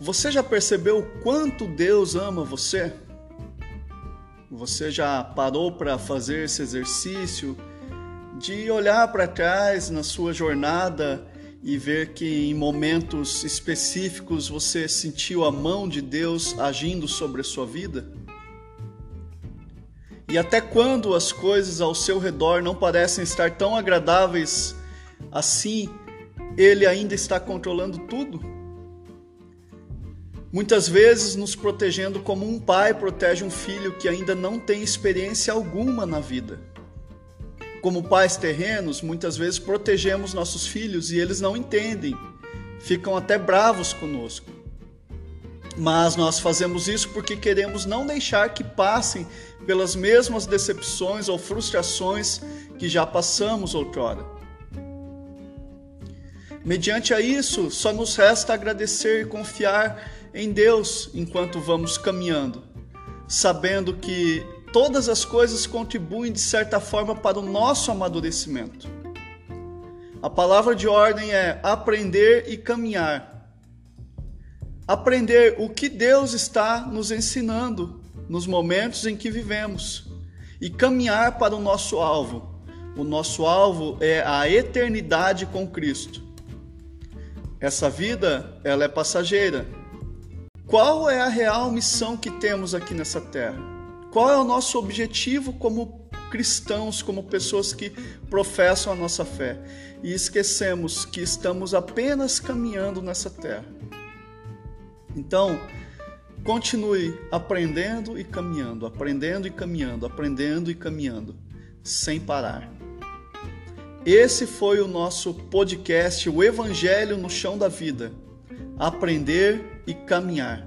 Você já percebeu o quanto Deus ama você? Você já parou para fazer esse exercício de olhar para trás na sua jornada e ver que em momentos específicos você sentiu a mão de Deus agindo sobre a sua vida? E até quando as coisas ao seu redor não parecem estar tão agradáveis assim, Ele ainda está controlando tudo? Muitas vezes nos protegendo como um pai protege um filho que ainda não tem experiência alguma na vida. Como pais terrenos, muitas vezes protegemos nossos filhos e eles não entendem, ficam até bravos conosco. Mas nós fazemos isso porque queremos não deixar que passem pelas mesmas decepções ou frustrações que já passamos outrora. Mediante a isso, só nos resta agradecer e confiar em Deus enquanto vamos caminhando, sabendo que todas as coisas contribuem de certa forma para o nosso amadurecimento. A palavra de ordem é aprender e caminhar. Aprender o que Deus está nos ensinando nos momentos em que vivemos e caminhar para o nosso alvo. O nosso alvo é a eternidade com Cristo. Essa vida, ela é passageira, qual é a real missão que temos aqui nessa terra? Qual é o nosso objetivo como cristãos, como pessoas que professam a nossa fé? E esquecemos que estamos apenas caminhando nessa terra. Então, continue aprendendo e caminhando, aprendendo e caminhando, aprendendo e caminhando, sem parar. Esse foi o nosso podcast, o Evangelho no Chão da Vida aprender e caminhar.